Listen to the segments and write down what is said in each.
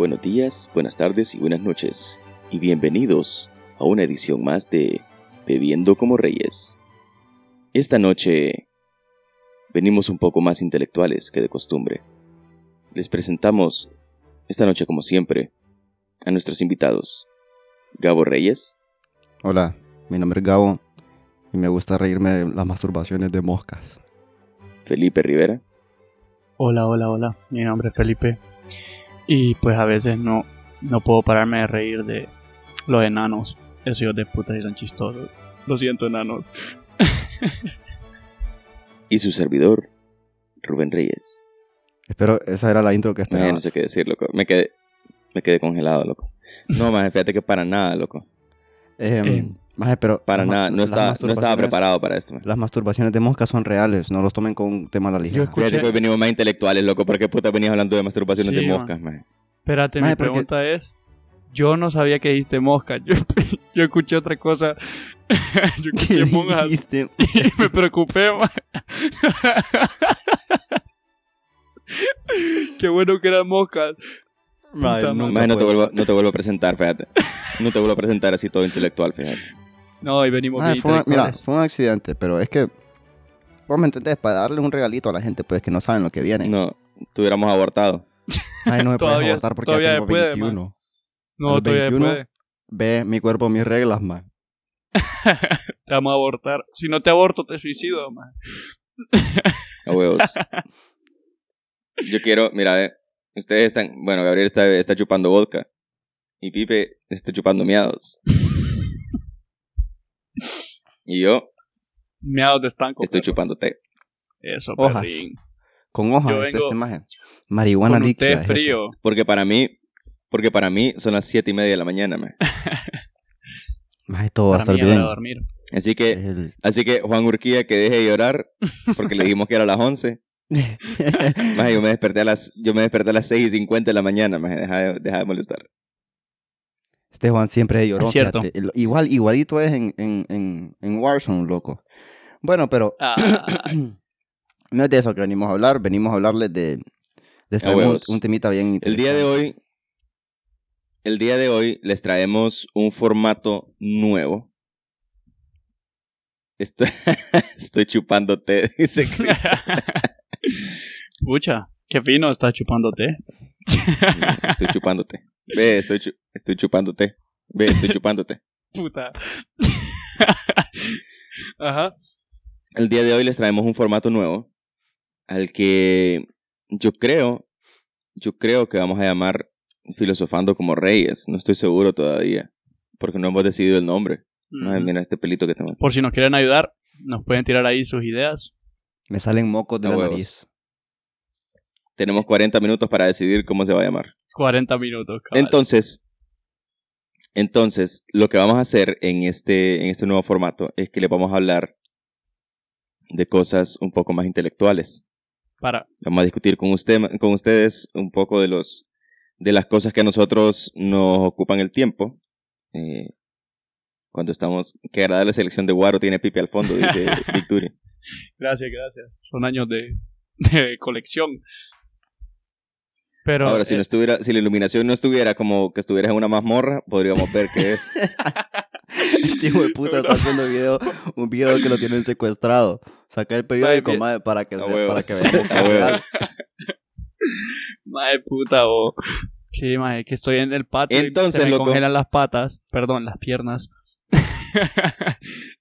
Buenos días, buenas tardes y buenas noches. Y bienvenidos a una edición más de Bebiendo como Reyes. Esta noche venimos un poco más intelectuales que de costumbre. Les presentamos, esta noche como siempre, a nuestros invitados. Gabo Reyes, Hola, mi nombre es Gabo y me gusta reírme de las masturbaciones de moscas. Felipe Rivera, Hola, hola, hola. Mi nombre es Felipe. Y pues a veces no, no puedo pararme de reír de los enanos. Esos hijos de puta y son chistosos. Lo siento, enanos. y su servidor, Rubén Reyes. Espero, esa era la intro que Maje, esperaba. no sé qué decir, loco. Me quedé, me quedé congelado, loco. No, más fíjate que para nada, loco. Em, Eh, maje, pero Para nada, no estaba, no estaba preparado para esto. maje. Las masturbaciones de moscas son reales, no los tomen con un tema a la ligera. escuché- Fíjate que hoy venimos más intelectuales, loco. ¿Por qué puta venías hablando de masturbaciones Sí, de man. moscas, maje? Espérate, Mae, mi porque- pregunta es... Yo no sabía que dijiste mosca. Yo, yo escuché otra cosa. yo escuché monjas. dijiste? Y me preocupé. Qué bueno que eran moscas. Puta Maje, no te, vuelvo, no te vuelvo a presentar, fíjate. No te vuelvo a presentar así todo intelectual, fíjate. No, y venimos bien fue una- mira, fue un accidente, pero es que... Vos me entendés, para darle un regalito a la gente, pues que no saben lo que viene. No, tuviéramos abortado. Ay, no me puedes abortar porque ya todavía tengo se puede, 21. A los No, todavía 21. puede. Ve mi cuerpo, mis reglas, man. Te vamos a abortar. Si no te aborto, te suicido, ma. A huevos. Yo quiero, mira, ve, ustedes están, bueno, Gabriel está, está chupando vodka y Pipe está chupando miados. Y yo Miados de estanco. estoy perro. chupando té. Eso, Hojas. perrín. Con hojas, Yo ¿viste vengo esta imagen? Marihuana Con un líquida. té es frío. Porque para mí, porque para mí son las siete y media de la mañana, man. Maje, todo va a estar bien. de dormir. Así que, El- así que Juan Urquía que deje de llorar, porque le dijimos que era a las 11. Más yo me desperté a las, yo me desperté a las 6 y 50 de la mañana, más deja de, deja de molestar. Este Juan siempre lloró. Es cierto. fíjate. El- Igual, igualito es en, en, en, en Warzone, loco. Bueno, pero Ah, no es de eso que venimos a hablar. Venimos a hablarles de, de les traemos un, un temita bien El día de interesante. hoy, el día de hoy les traemos un formato nuevo. Estoy, estoy chupando té, dice Cristian. Pucha, qué fino está chupando té. Estoy chupando té. Ve, estoy, chu- estoy chupando té. Ve, estoy chupando té. Puta. Ajá. El día de hoy les traemos un formato nuevo al que yo creo, yo creo que vamos a llamar filosofando como reyes. No estoy seguro todavía, porque no hemos decidido el nombre. Ay, Mm. mira este pelito que tengo. Por si nos quieren ayudar, nos pueden tirar ahí sus ideas. Me salen mocos de la huevos. nariz. Tenemos 40 minutos para decidir cómo se va a llamar. 40 minutos. cabal. Entonces, entonces, lo que vamos a hacer en este, en este nuevo formato es que le vamos a hablar de cosas un poco más intelectuales. Para. Vamos a discutir con, usted, con ustedes un poco de los de las cosas que a nosotros nos ocupan el tiempo. Eh, cuando estamos, qué agradable selección de Guaro tiene Pipe al fondo, dice Victoria. Gracias, gracias. Son años de, de colección. Pero. Ahora, si eh, no estuviera, si la iluminación no estuviera como que estuvieras en una mazmorra, podríamos ver qué es. Este hijo de puta está haciendo video, un video que lo tienen secuestrado. Saca el periódico, mae, para que, A se- para que veamos. Mae puta, o. Sí, mae, que estoy en el patio Entonces, y se me loco. congelan las patas. Perdón, las piernas.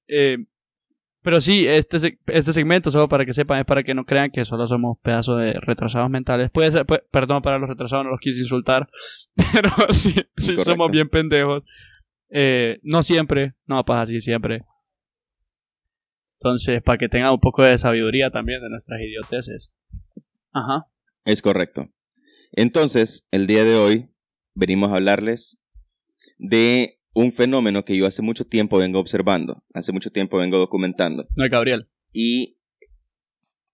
Eh, pero sí, este, este segmento, solo para que sepan, es para que no crean que solo somos pedazos de retrasados mentales. Puede ser, puede- perdón para los retrasados, no los quise insultar. Pero sí, somos bien pendejos. Eh, no siempre, no pasa así siempre. Entonces, para que tengan un poco de sabiduría también de nuestras idioteces. Ajá. Es correcto. Entonces, el día de hoy venimos a hablarles de un fenómeno que yo hace mucho tiempo vengo observando, hace mucho tiempo vengo documentando. No es Gabriel. Y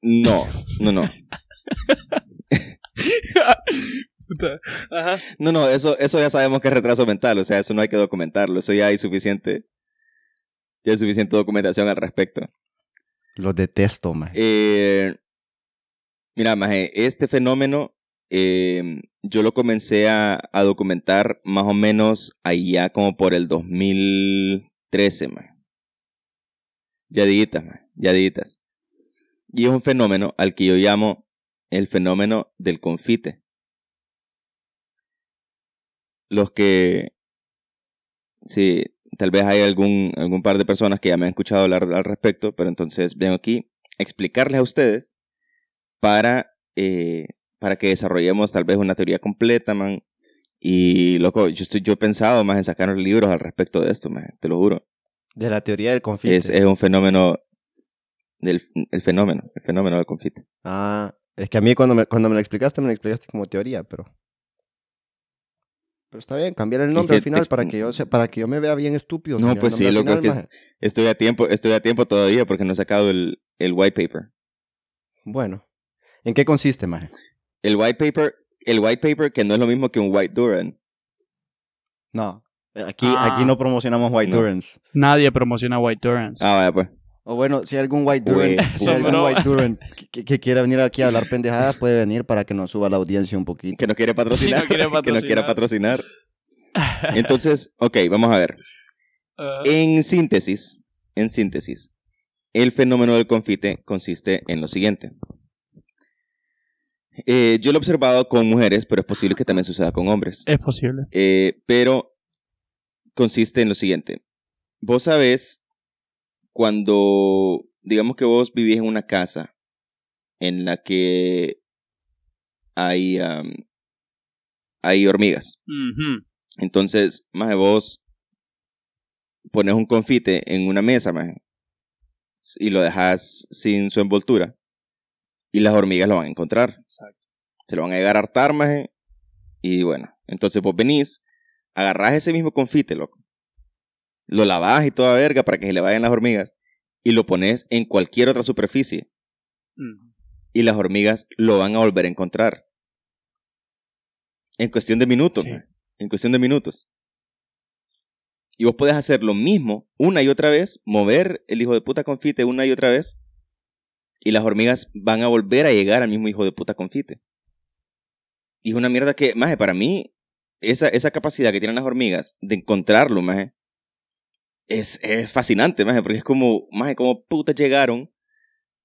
no, no, no. Puta. Ajá. No, no, eso, eso ya sabemos que es retraso mental, o sea, eso no hay que documentarlo, eso ya hay suficiente, ya hay suficiente documentación al respecto. Los detesto, mae. Eh, mira, maje, este fenómeno eh, yo lo comencé a, documentar más o menos allá como por el 2013, man. Ya ditas, man, ya ditas. Y es un fenómeno al que yo llamo el fenómeno del confite. Los que, sí, tal vez hay algún, algún par de personas que ya me han escuchado hablar al respecto, pero entonces vengo aquí a explicarles a ustedes para, eh, para que desarrollemos tal vez una teoría completa, man. Y, loco, yo, estoy, yo he pensado más en sacar libros al respecto de esto, man, te lo juro. De la teoría del confite. Es, es un fenómeno, del, el fenómeno, el fenómeno del confite. Ah, es que a mí cuando me, cuando me lo explicaste, me lo explicaste como teoría, pero... Pero está bien, cambiar el nombre que al final para que yo se- para que yo me vea bien estúpido. No, pues sí, loco, final, es que-. Estoy a tiempo, estoy a tiempo todavía porque no he sacado el, el white paper. Bueno, ¿en qué consiste, maje? El white paper, el white paper que no es lo mismo que un white Duran. No, aquí, Ah. aquí no promocionamos White No. Durance. Nadie promociona White Durance. Ah, vaya pues. O bueno, si hay algún White Durant, si hay algún. White Durant que, quiera venir aquí a hablar pendejadas, puede venir para que nos suba la audiencia un poquito. Que no quiere patrocinar. No quiere que no quiera patrocinar. patrocinar. Entonces, ok, vamos a ver. Ah, En síntesis, en síntesis, el fenómeno del confite consiste en lo siguiente. Eh, yo lo he observado con mujeres, pero es posible que también suceda con hombres. es posible. Eh, pero consiste en lo siguiente. Vos sabés cuando, digamos que vos vivís en una casa en la que hay, am, hay hormigas. Entonces, más de vos pones un confite en una mesa, maje, y lo dejas sin su envoltura. Y las hormigas lo van a encontrar. Exacto. Se lo van a llegar a hartar, maje. Y bueno, entonces vos venís, agarrás ese mismo confite, loco. Lo lavás y toda verga para que se le vayan las hormigas. Y lo pones en cualquier otra superficie. Y las hormigas lo van a volver a encontrar. En cuestión de minutos, Sí. maje. En cuestión de minutos. Y vos podés hacer lo mismo una y otra vez, mover el hijo de puta confite una y otra vez. Y las hormigas van a volver a llegar al mismo hijo de puta confite. Y es una mierda que, maje, para mí, esa, esa capacidad que tienen las hormigas de encontrarlo, maje, es, es fascinante, maje, porque es como, maje, como putas llegaron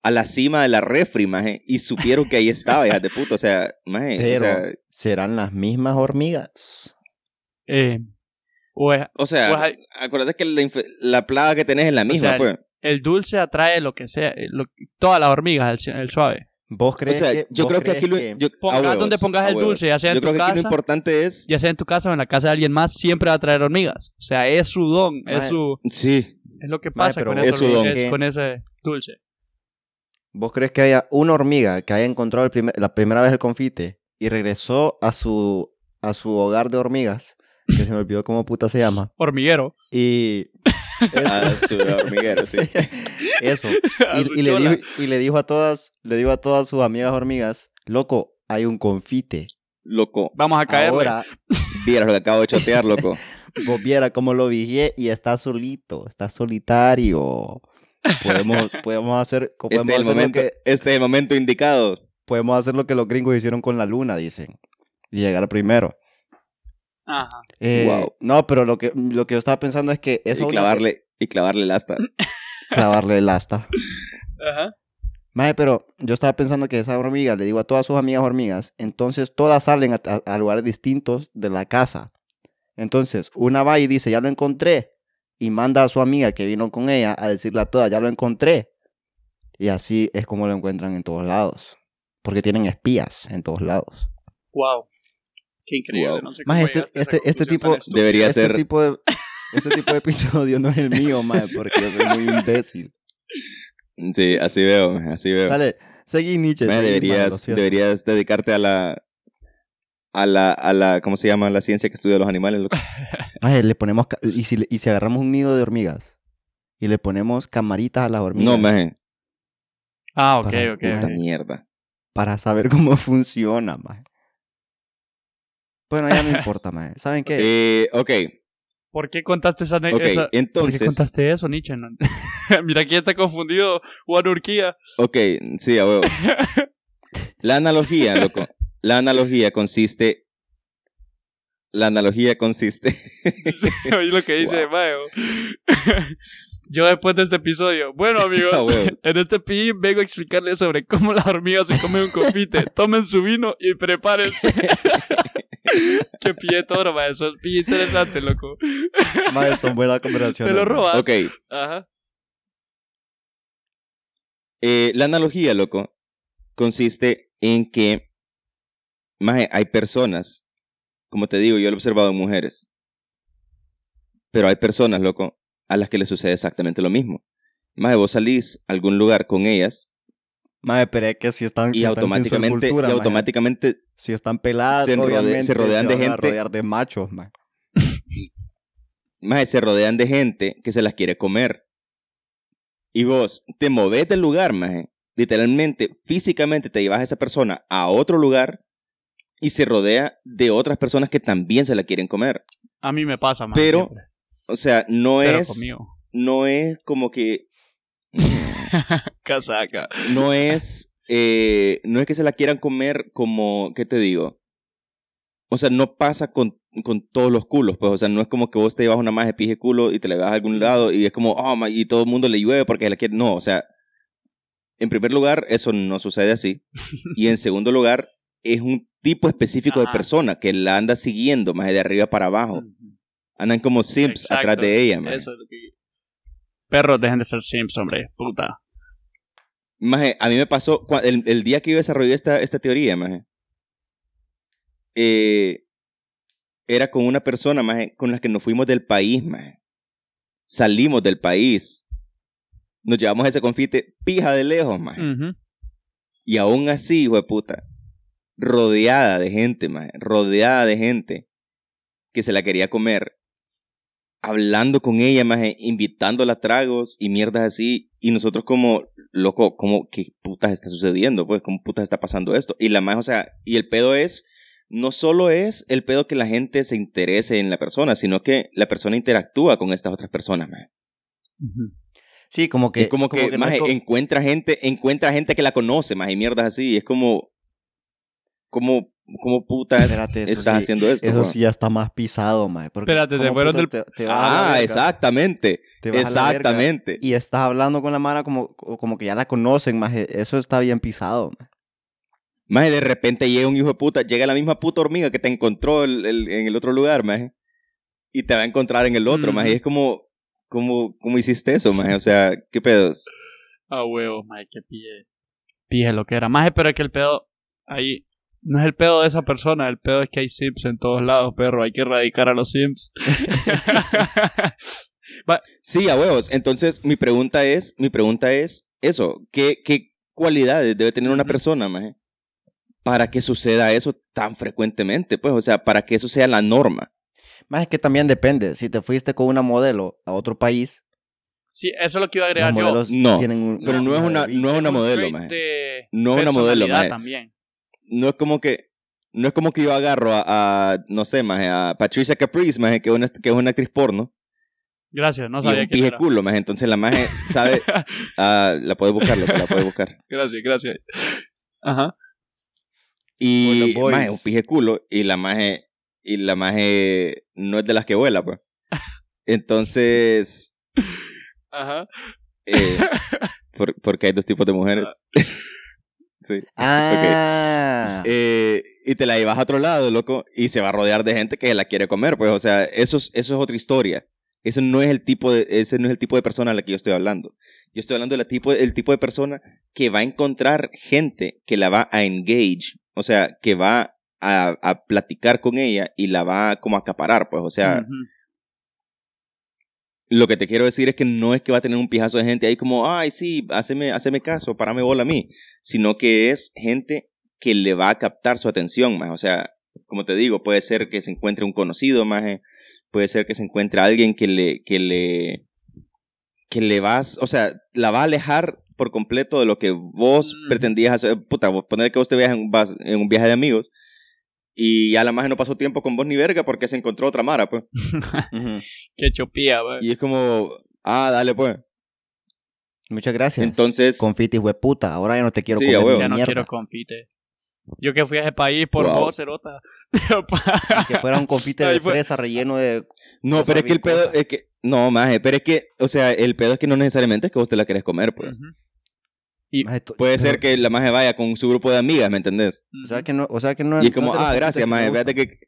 a la cima de la refri, maje, y supieron que ahí estaba, hijas de puta, o sea, maje, o Pero sea, serán las mismas hormigas. Eh, o es- o sea, hay- acuérdate que la, plaga que tenés es la misma, sea, pues. El dulce atrae lo que sea, eh, lo- todas las hormigas, el, el suave. ¿Vos O crees sea, que, yo vos creo que aquí lo, yo- Pongas donde pongas el dulce, ya sea en Yo tu creo que aquí lo casa, importante es, Ya sea en tu casa o en la casa de alguien más, siempre va a traer hormigas. O sea, es su don, es Mae. su sí, es lo que pasa pero con, es eso, es- con ese dulce. ¿Vos crees que haya una hormiga que haya encontrado el primer- la primera vez el confite y regresó a su, a su hogar de hormigas, que se me olvidó cómo puta se llama, Hormiguero. y... a su hormiguero, sí. Eso. A Y, le dijo, y le dijo a todas, le dijo a todas sus amigas hormigas, loco, hay un confite. Loco, Vamos a caerle. Ahora, vieras lo que acabo de chotear, loco. vos viera cómo lo vigié y está solito, está solitario. Podemos, podemos hacer, podemos Este es, el hacer lo momento, que, este es el momento indicado. podemos hacer lo que los gringos hicieron con la luna, dicen. Y llegar primero. Ajá. Eh, Wow. No, pero lo que, lo que yo estaba pensando es que esa Y clavarle, y clavarle el asta. clavarle el asta. Ajá. Mae, pero yo estaba pensando que esa hormiga, le digo a todas sus amigas hormigas, entonces todas salen a, a- a lugares distintos de la casa. Entonces, una va y dice, ya lo encontré. Y manda a su amiga que vino con ella a decirle a todas, ya lo encontré. Y así es como lo encuentran en todos lados. Porque tienen espías en todos lados. Wow. Qué increíble. Wow. No sé Más este- este- este conclusión tipo. Debería este ser, Tipo de, este tipo de episodio no es el mío, mae, porque soy muy imbécil. sí, así veo, así veo. Dale, seguí Nietzsche. Seguí, deberías, deberías dedicarte a la, a la, a la, ¿cómo se llama? La ciencia que estudia los animales, loco. Maje, le ponemos. Y si, y si agarramos un nido de hormigas y le ponemos camaritas a las hormigas No, maje, Ah, ok, Para- ok. ok. mierda. para saber cómo funciona, maje. Bueno, ya no importa, maje. ¿Saben qué? Eh, ok, ¿Por qué contaste esa, ane- ok, esa- ¿Por qué entonces, contaste eso, Nietzsche? Mira, aquí está confundido Juan Urquía. ok, sí, a huevo. La analogía, loco. La analogía consiste. La analogía consiste. Oye lo que dice Wow. Mayo. Yo después de este episodio, bueno amigos, Ah, en este pi vengo a explicarles sobre cómo las hormigas se comen un confite. Tomen su vino y prepárense. Qué pille toro, ma, eso es pille interesante, loco. Mae, son buenas conversaciones. Te lo robas. ok. Ajá. eh, la analogía, loco, consiste en que. Maje, hay personas. Como te digo, yo lo he observado en mujeres. Pero hay personas, loco, a las que les sucede exactamente lo mismo. Maje, vos salís a algún lugar con ellas Mae, pero es que si están, si y están sin su automáticamente, cultura, y automáticamente Si están peladas, se rode- obviamente, se rodean de van a gente- rodear de machos, mae. Maje, se rodean de gente que se las quiere comer. Y vos te movés del lugar, maje. Literalmente, físicamente te llevas a esa persona a otro lugar y se rodea de otras personas que también se la quieren comer. A mí me pasa, man. Pero- siempre. O sea, no Pero es, conmigo. no es como que, Casaca. no es, eh, no es que se la quieran comer como, ¿qué te digo? O sea, no pasa con, con todos los culos, pues, o sea, no es como que vos te llevas una más de pije culo y te la llevas a algún lado y es como, oh, y todo el mundo le llueve porque se la quiere. No, o sea, en primer lugar, eso no sucede así. Y en segundo lugar, es un tipo específico de persona que la anda siguiendo, más de arriba para abajo. Andan como simps Exacto. atrás de ella, maje. Eso es lo que... Perros, dejen de ser simps, hombre. Puta. Maje, a mí me pasó el, el día que yo desarrollé esta, esta teoría, maje. eh, era con una persona, maje, con la que nos fuimos del país, maje. Salimos del país. Nos llevamos ese confite pija de lejos, maje. Y aún así, hijo de puta, rodeada de gente, maje, rodeada de gente que se la quería comer, hablando con ella, maje, invitándola a tragos y mierdas así, y nosotros como, loco, como, ¿qué putas está sucediendo? Pues, ¿cómo putas está pasando esto? Y la más, o sea, y el pedo es, no solo es el pedo que la gente se interese en la persona, sino que la persona interactúa con estas otras personas, maje. Sí, como que... es como que, no maje, es co- encuentra gente, encuentra gente que la conoce, maje, y mierdas así, y es como, como, como putas Espérate, estás sí, haciendo esto. Eso sí ya está más pisado, mae. porque Espérate, se fueron del- te- te Ah, verga, exactamente, te exactamente. Y estás hablando con la Mara como, como que ya la conocen, mae. Eso está bien pisado, mae. Maje, de repente llega un hijo de puta, llega la misma puta hormiga que te encontró el- el- en el otro lugar, maje, y te va a encontrar en el otro, Ujú. maje, y es como, como, ¿cómo hiciste eso, maje? O sea, ¿qué pedos? Ah, huevo, mae, que pille. Pille lo que era. Más pero es que el pedo ahí no es el pedo de esa persona, el pedo es que hay simps en todos lados, perro. Hay que erradicar a los simps. Sí, a huevos. Entonces, mi pregunta es, mi pregunta es eso, ¿qué, qué cualidades debe tener una persona, maje, para que suceda eso tan frecuentemente? Pues, o sea, para que eso sea la norma. Más es que también depende. Si te fuiste con una modelo a otro país, sí, eso es lo que iba a los agregar yo. modelos No, tienen un... pero no es una- no es una un modelo, maje. No es una modelo, maje. también. No es como que, no es como que yo agarro a, a, no sé, maje, a Patricia Caprice, maje, que es una, que es una actriz porno, Gracias, no y sabía un que pije era. culo, maje. Entonces la maje sabe, ah, la puedes buscar, loco, la puedes buscar. Gracias, gracias. Ajá. Y Bueno, maje, un pije culo y la maje y la maje no es de las que vuela, pues. Entonces, Ajá. eh, por- porque hay dos tipos de mujeres. sí. Ah. Eh, y te la llevas a otro lado, loco, y se va a rodear de gente que la quiere comer, pues, o sea, eso es, eso es otra historia. Eso no es el tipo de, ese no es el tipo de persona a la que yo estoy hablando. Yo estoy hablando del tipo, el tipo de persona que va a encontrar gente que la va a engage, o sea, que va a, a platicar con ella y la va como a acaparar, pues, o sea. Lo que te quiero decir es que no es que va a tener un pijazo de gente ahí como, ay, sí, haceme, haceme caso, parame bola a mí, sino que es gente que le va a captar su atención, más. O sea, como te digo, puede ser que se encuentre un conocido, más, puede ser que se encuentre alguien que le, que le, que le vas, o sea, la va a alejar por completo de lo que vos Mm. pretendías hacer. Puta, vos poner que vos te veas en, vas en un viaje de amigos y ya la maje no pasó tiempo con vos ni verga porque se encontró otra mara, pues. Qué chopía, wey. Y es como, ah, dale, pues. Muchas gracias. Entonces, Confiti, puta. Ahora ya no te quiero Sí, comer Ya no mierda. quiero confite. Yo que fui a ese país por Wow. vos, Cerota. Que fuera un confite de fue. fresa relleno de... No, pero es que el pedo es que. No, maje, pero es que, o sea, el pedo es que no necesariamente es que vos te la querés comer, pues. Ujú. Y, maje, Puede ser que la maje vaya con su grupo de amigas, ¿me entendés? O sea que no, o sea que no Y es como, ah, gracias, maje, fíjate que.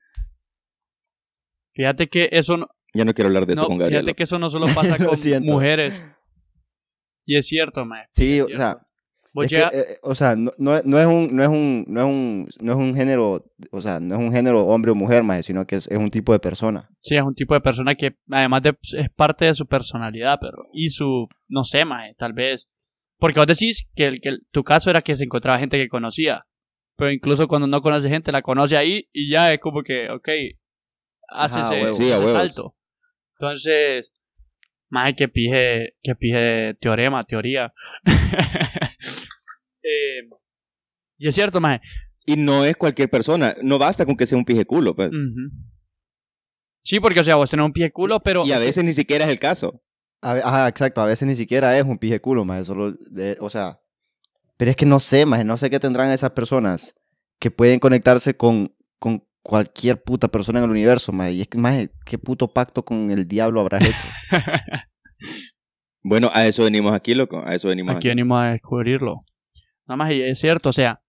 Fíjate que eso no, Ya no quiero hablar de eso no, con Gabriel. fíjate que eso no solo pasa con mujeres. Y es cierto, mae. Sí, o sea, Vos es que, llega- eh, o sea, no, no, no es un, no es un, no es un, no es un género, o sea, no es un género hombre o mujer, maje, sino que es, es un tipo de persona. Sí, es un tipo de persona que además de, es parte de su personalidad, pero y su, no sé, mae, tal vez. Porque vos decís que, el, que el- tu caso era que se encontraba gente que conocía, pero incluso cuando no conoce gente, la conoce ahí y ya es como que, ok, hace Ajá, ese. Sí, salto. Entonces, mae, que pije, que pije teorema, teoría. Eh, y es cierto, mae. Y no es cualquier persona. No basta con que sea un pije culo, pues. Sí, porque, o sea, vos tenés un pie culo, pero... Y a veces ni siquiera es el caso. A Ajá, exacto, a veces ni siquiera es un pije culo, maje, solo, de- o sea, pero es que no sé, maje, no sé qué tendrán esas personas que pueden conectarse con, con cualquier puta persona en el universo, maje, y es que, maje, qué puto pacto con el diablo habrás hecho. Bueno, a eso venimos aquí, loco. A eso venimos Aquí aquí. venimos a descubrirlo. Nada más, y es cierto, o sea,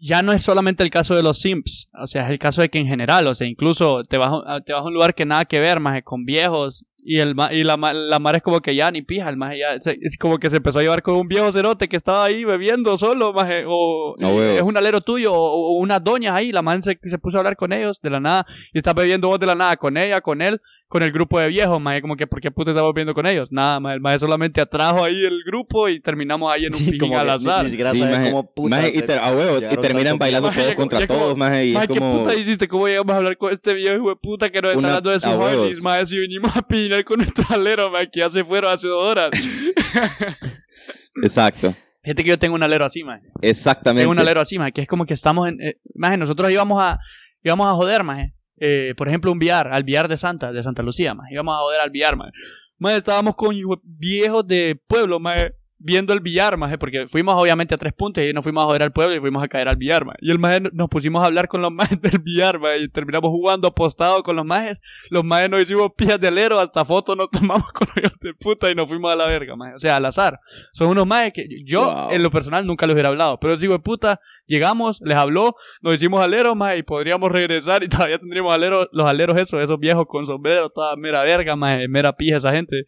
ya no es solamente el caso de los simps, o sea, es el caso de que en general, o sea, incluso te vas, a- te vas a un lugar que nada que ver, más con viejos, y el ma- y la, ma- la mar es como que ya ni pija, el más ya, se- es como que se empezó a llevar con un viejo cerote que estaba ahí bebiendo solo, maje, o huevos. es un alero tuyo, o, o unas doñas ahí, la man se, se puso a hablar con ellos de la nada, y está bebiendo vos de la nada con ella, con él, con el grupo de viejos, maje, como que, ¿por qué puta estamos viendo con ellos? Nada, maje, el maje solamente atrajo ahí el grupo y terminamos ahí en un Sí, pijín como al ni- azar. ni Sí, maje, cómo puta maje, y te- ter- a huevos, y terminan tanto bailando Maje, todos contra como- todos, maje, y es Maje, ¿qué como... puta hiciste? ¿Cómo llegamos a hablar con este viejo hijo de puta que nos está hablando de sus homies? Maje, si venimos a pinar con nuestro alero, que ya se fueron hace dos horas. Exacto, Gente que yo tengo un alero así, maje. exactamente. Tengo un alero así, maje, que es como que estamos en... Eh, maje, nosotros íbamos a, íbamos a joder, maje. Eh, por ejemplo, un billar, al billar de Santa, de Santa Lucía, maje. Íbamos a joder al maje. Maje, estábamos con viejos de pueblo, maje, viendo el billar, maje, porque fuimos obviamente a tres puntos y nos fuimos a joder al pueblo y fuimos a caer al billar, maje. Y el maje nos pusimos a hablar con los majes del billar, maje, y terminamos jugando apostado con los majes. Los majes nos hicimos pillas de alero, hasta fotos nos tomamos con los hijos de puta y nos fuimos a la verga, maje. O sea, al azar. Son unos majes que yo, Wow. en lo personal, nunca les hubiera hablado. Pero hijo de puta, llegamos, les habló, nos hicimos aleros, maje, y podríamos regresar y todavía tendríamos aleros, los aleros esos, esos viejos con sombrero, toda mera verga, maje, mera pija esa gente.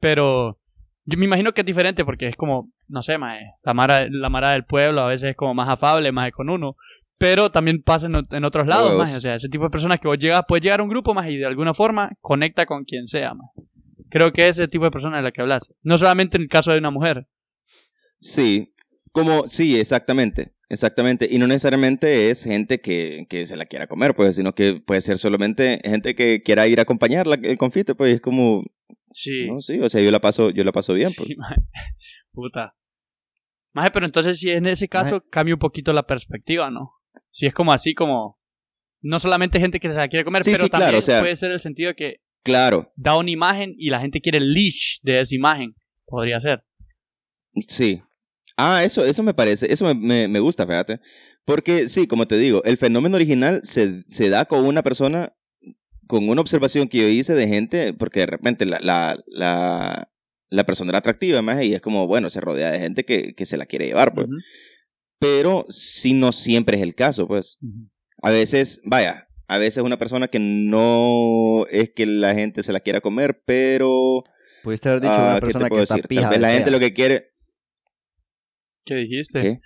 Pero yo me imagino que es diferente porque es como, no sé, maje, la mara, la mara del pueblo a veces es como más afable, maje, con uno. Pero también pasa en, otros lados, maje. O sea, ese tipo de personas que vos llegas, puedes llegar a un grupo, maje, y de alguna forma conecta con quien sea, maje. Creo que es ese tipo de persona de la que hablas. No solamente en el caso de una mujer. Sí, como, sí, exactamente, exactamente. Y no necesariamente es gente que, que se la quiera comer, pues, sino que puede ser solamente gente que quiera ir a acompañar la- el confite, pues, es como, Sí. no, sí, o sea, yo la paso, yo la paso bien, pues. Sí, maje. Puta. Maje, pero entonces si en ese caso cambia un poquito la perspectiva, ¿no? Si es como así como... No solamente gente que se la quiere comer, Sí, pero sí, claro, también o sea- puede ser el sentido de que Claro, da una imagen y la gente quiere el leash de esa imagen. Podría ser. sí. Ah, eso, eso me parece, eso me, me, me gusta, fíjate. Porque, sí, como te digo, el fenómeno original se, se da con una persona, con una observación que yo hice de gente, porque de repente la, la, la, la persona era atractiva, más, y es como, bueno, se rodea de gente que, que se la quiere llevar, pues. Pero sí no siempre es el caso, pues. A veces, vaya, a veces una persona que no es que la gente se la quiera comer, pero... Pudiste haber dicho ah, una ¿qué te persona que está decir? pija Tal vez la gente lo que quiere... ¿Qué dijiste? ¿Qué?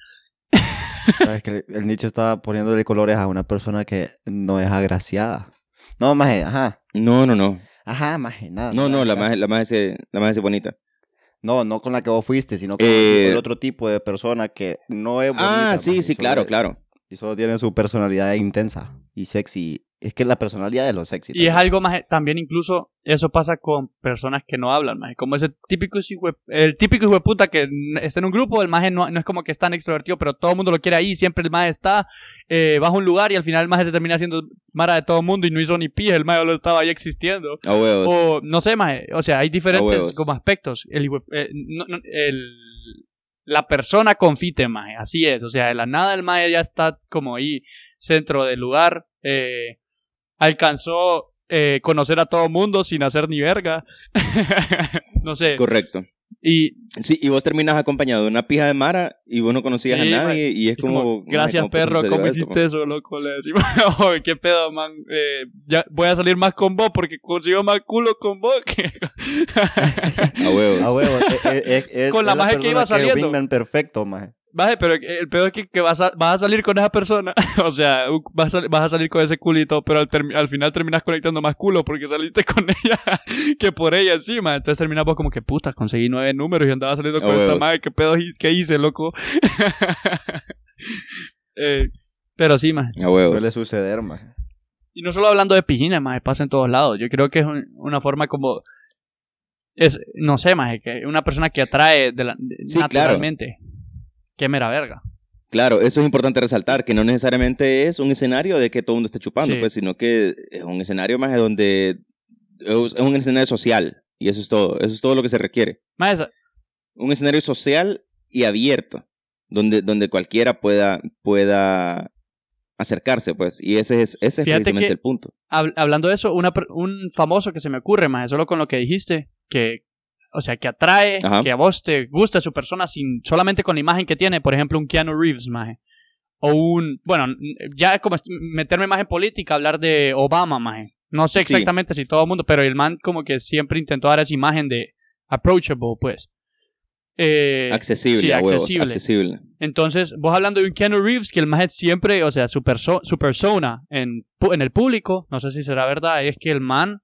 Sabes que el nicho estaba poniéndole colores a una persona que no es agraciada. No, maje, ajá. No, no, no. Ajá, maje, nada. No, nada, no, la más, la más, ese- la más ese bonita. No, no con la que vos fuiste, sino con Eh, el otro tipo de persona que no es bonita. Ah, sí, maje, sí, claro, es- claro. Y solo tiene su personalidad intensa y sexy. Es que la personalidad de lo sexy. Y es algo más, también incluso eso pasa con personas que no hablan, maje. Como ese típico el típico hijo de puta que está en un grupo, el maje no, no es como que es tan extrovertido, pero todo el mundo lo quiere ahí, siempre el maje está, eh, baja a un lugar y al final el maje se termina haciendo mara de todo el mundo y no hizo ni pie, el maje solo estaba ahí existiendo. A huevos. O no sé, maje, o sea, hay diferentes como aspectos. El, eh, no- no- el- la persona confite, maje. Así es. O sea, de la nada el maje ya está como ahí, centro del lugar. Eh, alcanzó eh, conocer a todo mundo sin hacer ni verga. no sé. Correcto. Y Sí, y vos terminas acompañado de una pija de Mara y vos no conocías Sí, a nadie y es como, como... gracias "Maje, perro, ¿cómo esto, hiciste eso, loco? Le decimos, "Oye, qué pedo, man. Eh, ya voy a salir más con vos porque consigo más culo con vos que... A huevos. A huevo. es- es- es- Con la maje que iba el saliendo. wingman perfecto, maje. Maje, pero el pedo es que, que vas, a, vas a salir con esa persona. o sea, vas a, vas a salir con ese culito, pero al, al final terminas conectando más culo porque saliste con ella que por ella encima. Entonces terminas vos como que puta, conseguí nueve números y andaba saliendo con esta madre. ¿Qué pedo qué hice, loco? Eh, pero sí. A huevos. Suele suceder, maje. Y no solo hablando de pijines, más pasa en todos lados. Yo creo que es un- una forma como. Es, no sé, más que una persona que atrae de la, de- Sí, claro. Qué mera verga. Claro, eso es importante resaltar, que no necesariamente es un escenario de que todo el mundo esté chupando, Sí. pues, sino que es un escenario más de donde es un escenario social y eso es todo, eso es todo lo que se requiere. Un escenario social y abierto, donde, donde cualquiera pueda, pueda acercarse, pues, y ese es, ese es Fíjate precisamente que- el punto. hab- hablando de eso, una un famoso que se me ocurre, más solo con lo que dijiste, que. O sea, que atrae, Ajá. que a vos te gusta su persona sin solamente con la imagen que tiene. Por ejemplo, un Keanu Reeves, maje. O un. Bueno, ya como meterme más en política, hablar de Obama, maje. No sé Sí. exactamente si todo el mundo, pero el man como que siempre intentó dar esa imagen de approachable, pues. Eh, Accesible, sí, a huevos, accesible. accesible. entonces, vos hablando de un Keanu Reeves, que el man siempre, o sea, su, perso- su persona en, en el público, no sé si será verdad, es que el man,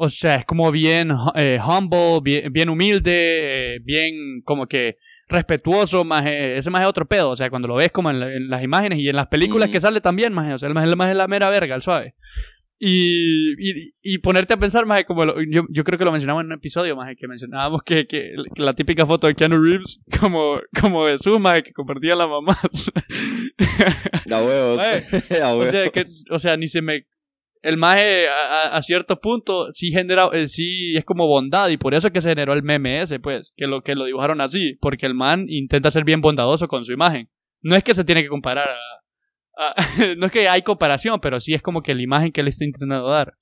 o sea, es como bien eh, humble, bien, bien humilde, eh, bien como que respetuoso, más ese más es otro pedo, o sea, cuando lo ves como en, la- en las imágenes y en las películas que sale también, más, o sea, el más, es la mera verga, el suave. Y, y, y ponerte a pensar, más como lo- yo, yo creo que lo mencionamos en un episodio, más que mencionábamos que, que, la típica foto de Keanu Reeves como, como de su maje, que compartía la mamá. A huevos, a o huevos. sea, que, o sea, ni se me. El maje a, a- cierto punto sí genera, eh, sí es como bondad y por eso es que se generó el meme ese, pues, que lo, que lo dibujaron así, porque el man intenta ser bien bondadoso con su imagen. No es que se tiene que comparar a, no es que hay comparación, pero sí es como que la imagen que le está intentando dar.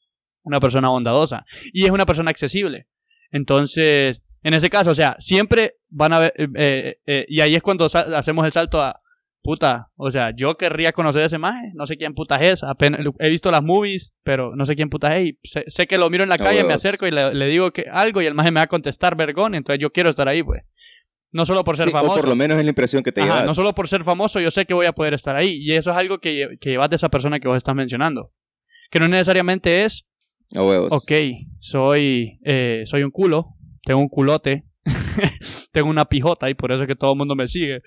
Una persona bondadosa. Y es una persona accesible. Entonces, en ese caso, o sea, siempre van a ver, eh, eh, y ahí es cuando hacemos el salto a, puta, o sea, yo querría conocer a ese maje, no sé quién puta es, apenas, he visto las movies, pero no sé quién puta es, y sé, sé que lo miro en la calle, me acerco y le, le digo que algo y el maje me va a contestar vergón, entonces yo quiero estar ahí, pues. No solo por ser Sí, o famoso. por lo menos es la impresión que te Ajá, llevas. no solo por ser famoso, yo sé que voy a poder estar ahí. Y eso es algo que, que llevas de esa persona que vos estás mencionando. Que no necesariamente es, A huevos. ok, soy, eh, soy un culo, tengo un culote, tengo una pijota y por eso es que todo el mundo me sigue.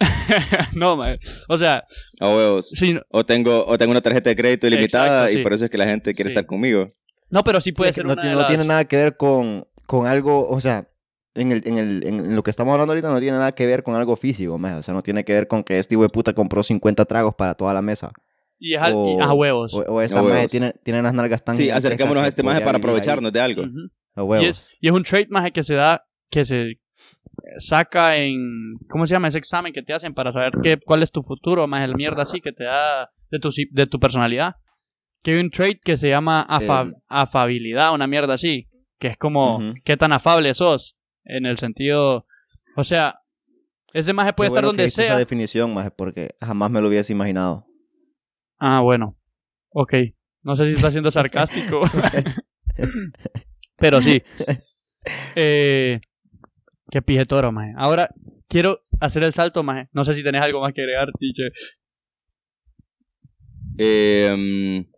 no, man. O sea, A huevos. no- O tengo, o tengo una tarjeta de crédito ilimitada Exacto, sí. y por eso es que la gente quiere Sí. estar conmigo. no, pero sí puede Sí, ser no, una tiene, de no tiene las- nada que ver con, con algo, o sea, en, el, en, el, en lo que estamos hablando ahorita no tiene nada que ver con algo físico, maje. o sea, no tiene que ver con que este hijo de puta compró 50 tragos para toda la mesa. Y es al- y- o- a huevos. O, o esta maje tiene, tiene las nalgas tan Sí, acercémonos a este maje para vivir ahí. aprovecharnos de algo. Ujú. A huevos. Y es, y es un trait más que se da, que se saca en, ¿cómo se llama? Ese examen que te hacen para saber qué, cuál es tu futuro, más el mierda así que te da de tu, de tu personalidad. Que hay un trait que se llama afa- afabilidad, una mierda así, que es como, Ujú. qué tan afable sos, en el sentido, o sea, ese maje puede estar donde que hice esa sea. definición, maje, porque jamás me lo hubiese imaginado. Ah, bueno. Ok. No sé si está siendo sarcástico. Pero sí. Eh, qué pije toro, maje. Ahora quiero hacer el salto, maje. No sé si tenés algo más que agregar, Tiche. Eh, mm,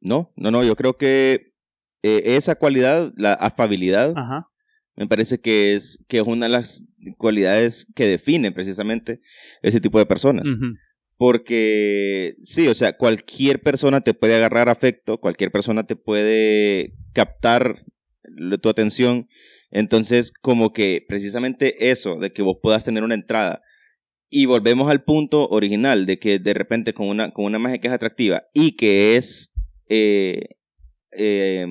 no, no, no, yo creo que eh, esa cualidad, la afabilidad, Ajá. me parece que es, que es una de las cualidades que define precisamente ese tipo de personas. Porque sí, o sea, cualquier persona te puede agarrar afecto, cualquier persona te puede captar tu atención. Entonces, como que precisamente eso, de que vos puedas tener una entrada. Y volvemos al punto original, de que de repente con una, con una imagen que es atractiva y que es, eh, eh,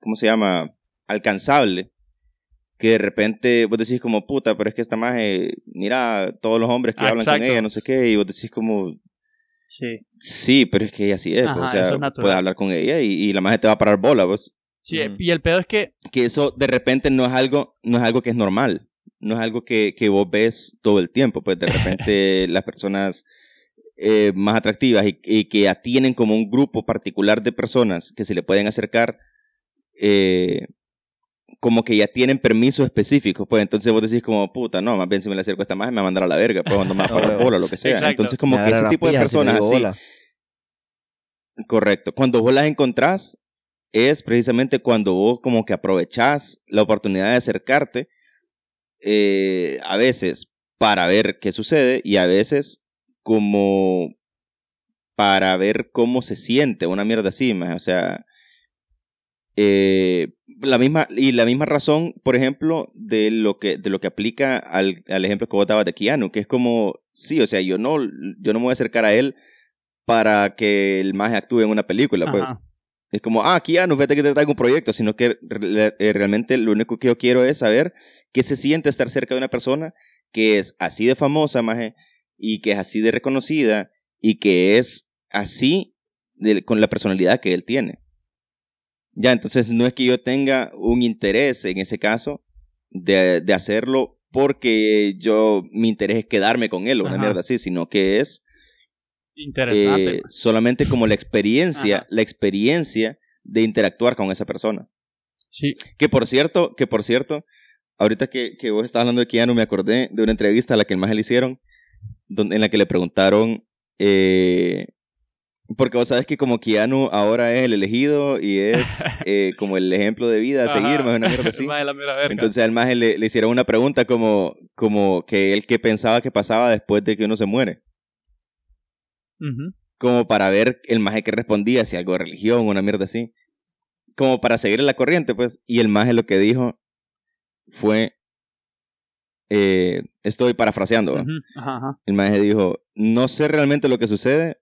¿cómo se llama? Alcanzable. que de repente vos decís como, puta, pero es que esta maje, mira, todos los hombres que Ah, hablan con ella, no sé qué, y vos decís como, Sí. sí, pero es que ella sí es, pues, o sea, es puedes hablar con ella y, y la maje te va a parar bola, pues. Sí, Ujú. y el pedo es que Que eso de repente no es algo, no es algo que es normal, no es algo que, que vos ves todo el tiempo, pues de repente las personas eh, más atractivas y, y que ya tienen como un grupo particular de personas que se le pueden acercar, eh, como que ya tienen permisos específicos, pues entonces vos decís como, puta, no, más bien si me le acerco a esta más me va a mandar a la verga, pues no me va a parar huevo. bola, lo que sea. Exacto. Entonces como Me que ese la tipo de si personas así, correcto, cuando vos las encontrás es precisamente cuando vos como que aprovechás la oportunidad de acercarte, eh, a veces para ver qué sucede y a veces como para ver cómo se siente, una mierda así, maje, o sea, eh, la misma, y la misma razón, por ejemplo, de lo que, de lo que aplica al, al ejemplo que vos dabas de Keanu, que es como, sí, o sea, yo no, yo no me voy a acercar a él para que el maje actúe en una película, pues. Es como, ah, Keanu, fíjate que te traigo un proyecto, sino que eh, realmente lo único que yo quiero es saber qué se siente estar cerca de una persona que es así de famosa, maje, y que es así de reconocida, y que es así de- con la personalidad que él tiene. Ya, entonces no es que yo tenga un interés en ese caso de, de hacerlo porque yo, mi interés es quedarme con él o una Ajá. mierda así, sino que es Interesante. eh, solamente como la experiencia, Ajá. la experiencia de interactuar con esa persona. sí. Que por cierto, que por cierto, ahorita que, que vos estabas hablando de Keanu, me acordé de una entrevista a la que más le hicieron, donde, en la que le preguntaron, eh, porque vos sabes que como Keanu ahora es el elegido y es eh, como el ejemplo de vida a seguir, más una mierda así. Más. Entonces al maje le, le hicieron una pregunta como, como que él que pensaba que pasaba después de que uno se muere. Como para ver el maje que respondía, si algo de religión, una mierda así. Como para seguir la corriente, pues. Y el maje lo que dijo fue, eh, estoy parafraseando, el maje dijo, no sé realmente lo que sucede,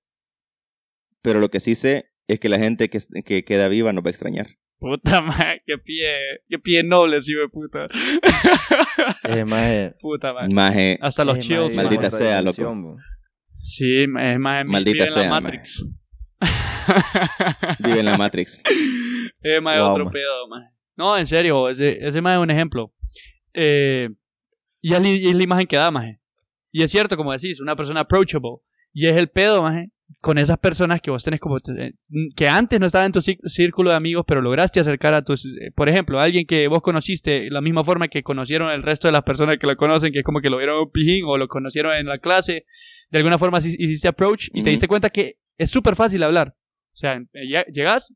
pero lo que sí sé es que la gente que, que queda viva nos va a extrañar. Puta madre, qué pie, qué pie noble, sí, de puta. Eh, maje, Puta madre. Maje, Hasta los eh, chills. maje, Maldita sea, loco. bo. Sí, es más Maldita vive en sea, la. Matrix. vive en la Matrix. es más Wow, otro man. pedo, man. No, en serio, ese, ese más es un ejemplo. Eh, y es, es la imagen que da, maje. Y es cierto, como decís, una persona approachable. Y es el pedo, maje, con esas personas que vos tenés como... eh, que antes no estaban en tu cí- círculo de amigos, pero lograste acercar a tus... eh, por ejemplo, alguien que vos conociste de la misma forma que conocieron el resto de las personas que lo conocen, que es como que lo vieron en un pijín o lo conocieron en la clase. De alguna forma hiciste approach y te diste cuenta que es súper fácil hablar. O sea, eh, lle- llegas,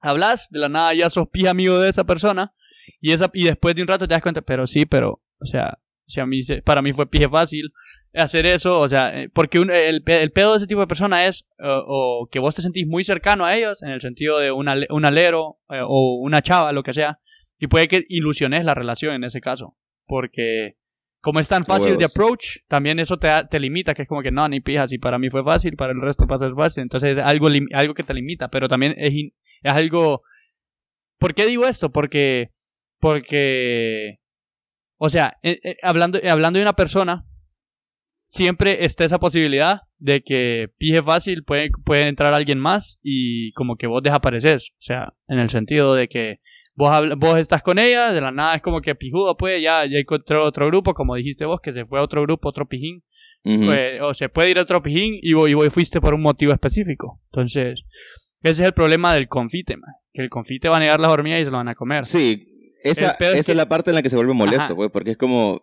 hablas, de la nada ya sos pija amigo de esa persona y, esa, y después de un rato te das cuenta, pero sí, pero, o sea, si a mí, se- para mí fue pije fácil hacer eso, o sea, eh, porque un- el, el pedo de ese tipo de persona es eh, o que vos te sentís muy cercano a ellos, en el sentido de un, ale- un alero eh, o una chava, lo que sea, y puede que ilusiones la relación en ese caso, porque como es tan fácil de approach, también eso te, te limita, que es como que no, ni pija, si para mí fue fácil, para el resto va a ser fácil, entonces es algo, algo que te limita, pero también es, in- es algo... ¿Por qué digo esto? Porque, porque, o sea, eh, eh, hablando, eh, hablando de una persona, siempre está esa posibilidad de que pije fácil puede, puede entrar alguien más y como que vos desapareces. O sea, en el sentido de que vos, habla- vos estás con ella, de la nada es como que pijudo, pues ya, ya encontró otro grupo, como dijiste vos, que se fue a otro grupo, otro pijín. Pues, o se puede ir a otro pijín y vos, y vos fuiste por un motivo específico. Entonces, ese es el problema del confite, man. Que el confite va a negar las hormigas y se lo van a comer. Sí, esa, esa es la parte en la que se vuelve molesto, Ajá. pues, porque es como,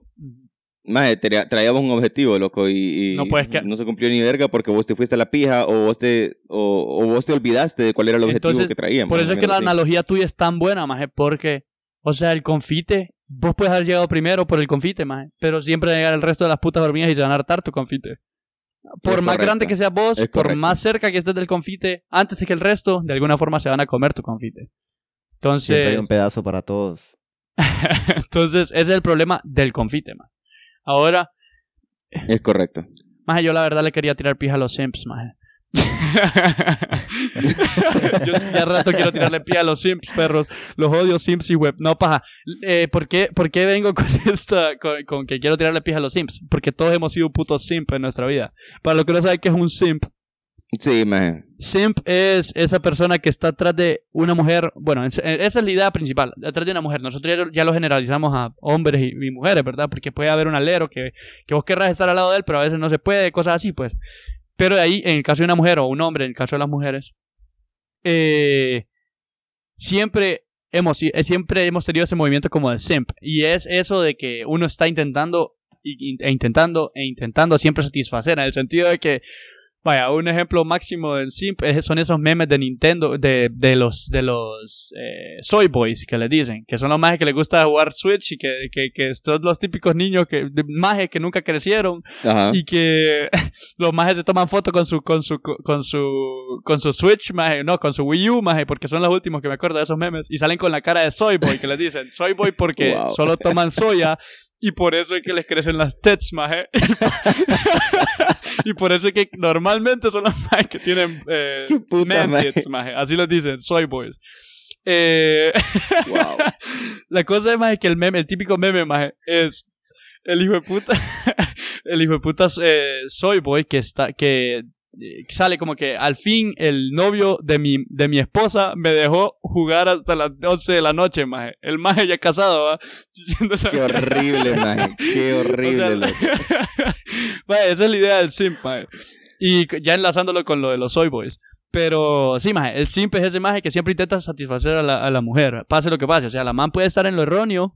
Maje, tra- traíamos un objetivo, loco, y, y No puedes que- no se cumplió ni verga porque vos te fuiste a la pija o vos te, o, o vos te olvidaste de cuál era el objetivo Entonces, que traíamos. Por eso es que la así. analogía tuya es tan buena, maje, porque, o sea, el confite, vos puedes haber llegado primero por el confite, maje, pero siempre va a llegar el resto de las putas hormigas y se van a hartar tu confite. Por Es más correcto. grande que seas vos, Es por correcto. más cerca que estés del confite, antes de que el resto, de alguna forma se van a comer tu confite. Siempre Entonces, hay un pedazo para todos. entonces ese es el problema del confite, maje. Ahora, Es correcto. Maje, yo la verdad le quería tirar pija a los simps, maje. Yo ya rato quiero tirarle pie a los simps, perros. Los odio simps y web. No, paja. Eh, ¿por, qué, por qué vengo con esta, con, con que quiero tirarle pie a los simps? Porque todos hemos sido un puto simp en nuestra vida. Para lo que no saben qué es un simp, Sí. Simp es esa persona que está atrás de una mujer. Bueno, eh, esa es la idea principal. Atrás de una mujer. Nosotros ya, lo- generalizamos a hombres y, mujeres, ¿verdad? Porque puede haber un alero que, que vos querrás estar al lado de él, pero a veces no se puede, cosas así, pues. Pero de ahí, en el caso de una mujer o un hombre, en el caso de las mujeres, eh, siempre hemos, eh, siempre hemos tenido ese movimiento como de simp. Y es eso de que uno está intentando e intentando e intentando siempre satisfacer, en el sentido de que Vaya, un ejemplo máximo del simp son esos memes de Nintendo, de, de los, de los eh, Soy Boys que les dicen, que son los majes que les gusta jugar Switch y que, que, que son los típicos niños que, majes que nunca crecieron Ajá. y que los majes se toman fotos con su, con su, con su, con su Switch, maje, no, con su Wii U, maje, porque son los últimos que me acuerdo de esos memes y salen con la cara de Soy Boy que les dicen Soy Boy porque Wow. solo toman soya y por eso es que les crecen las tets, maje. y por eso es que normalmente son los majes que tienen eh, puta, man maje. tits, maje. Así los dicen, soy boys. Eh, Wow. la cosa es, maje, que el meme, el típico meme, maje, es el hijo de puta, el hijo de puta eh, soy boy que está, que sale como que al fin el novio de mi, de mi esposa me dejó jugar hasta las 11 de la noche, maje. El maje ya casado, va, Qué horrible, maje. Qué O horrible. sea, loco. Vaya, esa es la idea del simp, maje. Y ya enlazándolo con lo de los soy boys. Pero sí, maje, el simp es ese maje que siempre intenta satisfacer a la, a la mujer, pase lo que pase. O sea, la man puede estar en lo erróneo,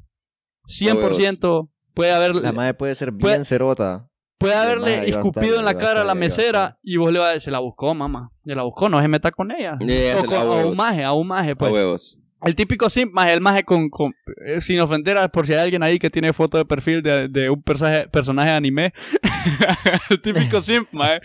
100%, puede haber, La madre puede ser Puede- bien cerota. Puede haberle a escupido estar- en la a cara a la a mesera y vos le vas a decir, se la buscó, mamá. Se la buscó, no se meta con ella. O con- la a un maje, a un maje, A pues. huevos. El típico simp, maje, el maje con, con- eh, sin ofender a- por si hay alguien ahí que tiene foto de perfil de, de un personaje, personaje de anime. el típico simp, maje,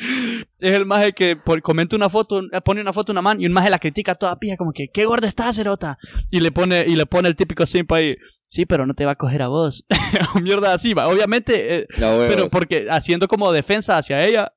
es el maje que por, comenta una foto, eh, pone una foto a una man y un maje la critica toda pija como que, qué gorda estás, cerota. Y le pone, y le pone el típico simp ahí, sí, pero no te va a coger a vos. Mierda así, va. Obviamente, eh, pero porque haciendo como defensa hacia ella,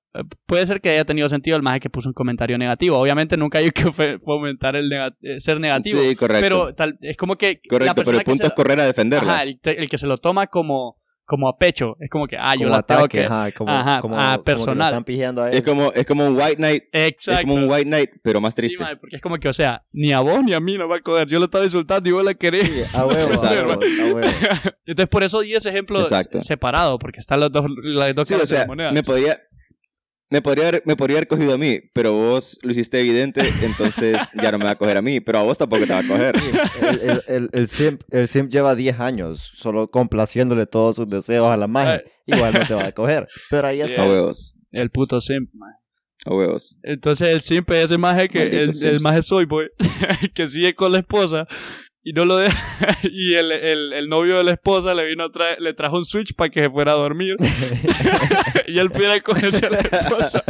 puede ser que haya tenido sentido el maje que puso un comentario negativo. Obviamente nunca hay que fomentar el nega- eh, ser negativo. Sí, correcto. Pero tal, es como que. la correcto, pero el punto que es correr a defenderla. Ajá, el, que se lo toma como, como a pecho. Es como que, ah, yo Como la tengo ataque, que. ajá, como, ajá, como, ah, como que personal. están pijeando a él. Es como, es como un white knight. Exacto. Es como un white knight, pero más Sí, triste. porque es como que, o sea, ni a vos ni a mí nos va a coger. Yo lo estaba insultando y vos la querés. Sí, a huevo, a huevo, a huevo. Entonces, por eso di ese ejemplo Exacto. separado, porque están los dos, las dos sí, o de sea, la moneda. me podría, me podría, haber, me podría haber cogido a mí, pero vos lo hiciste evidente, entonces ya no me va a coger a mí, pero a vos tampoco te va a coger. El, el, el, el simp, el simp lleva 10 años solo complaciéndole todos sus deseos a la magia. Igual no te va a coger. Pero ahí Sí, está. A huevos, El puto simp, mae. a huevos. Entonces el simp es ese maje que Maldito el, el maje soy boy que sigue con la esposa y no lo deja y el, el, el novio de la esposa le vino a le trajo un switch para que se fuera a dormir. Y él pide cogerse a la esposa.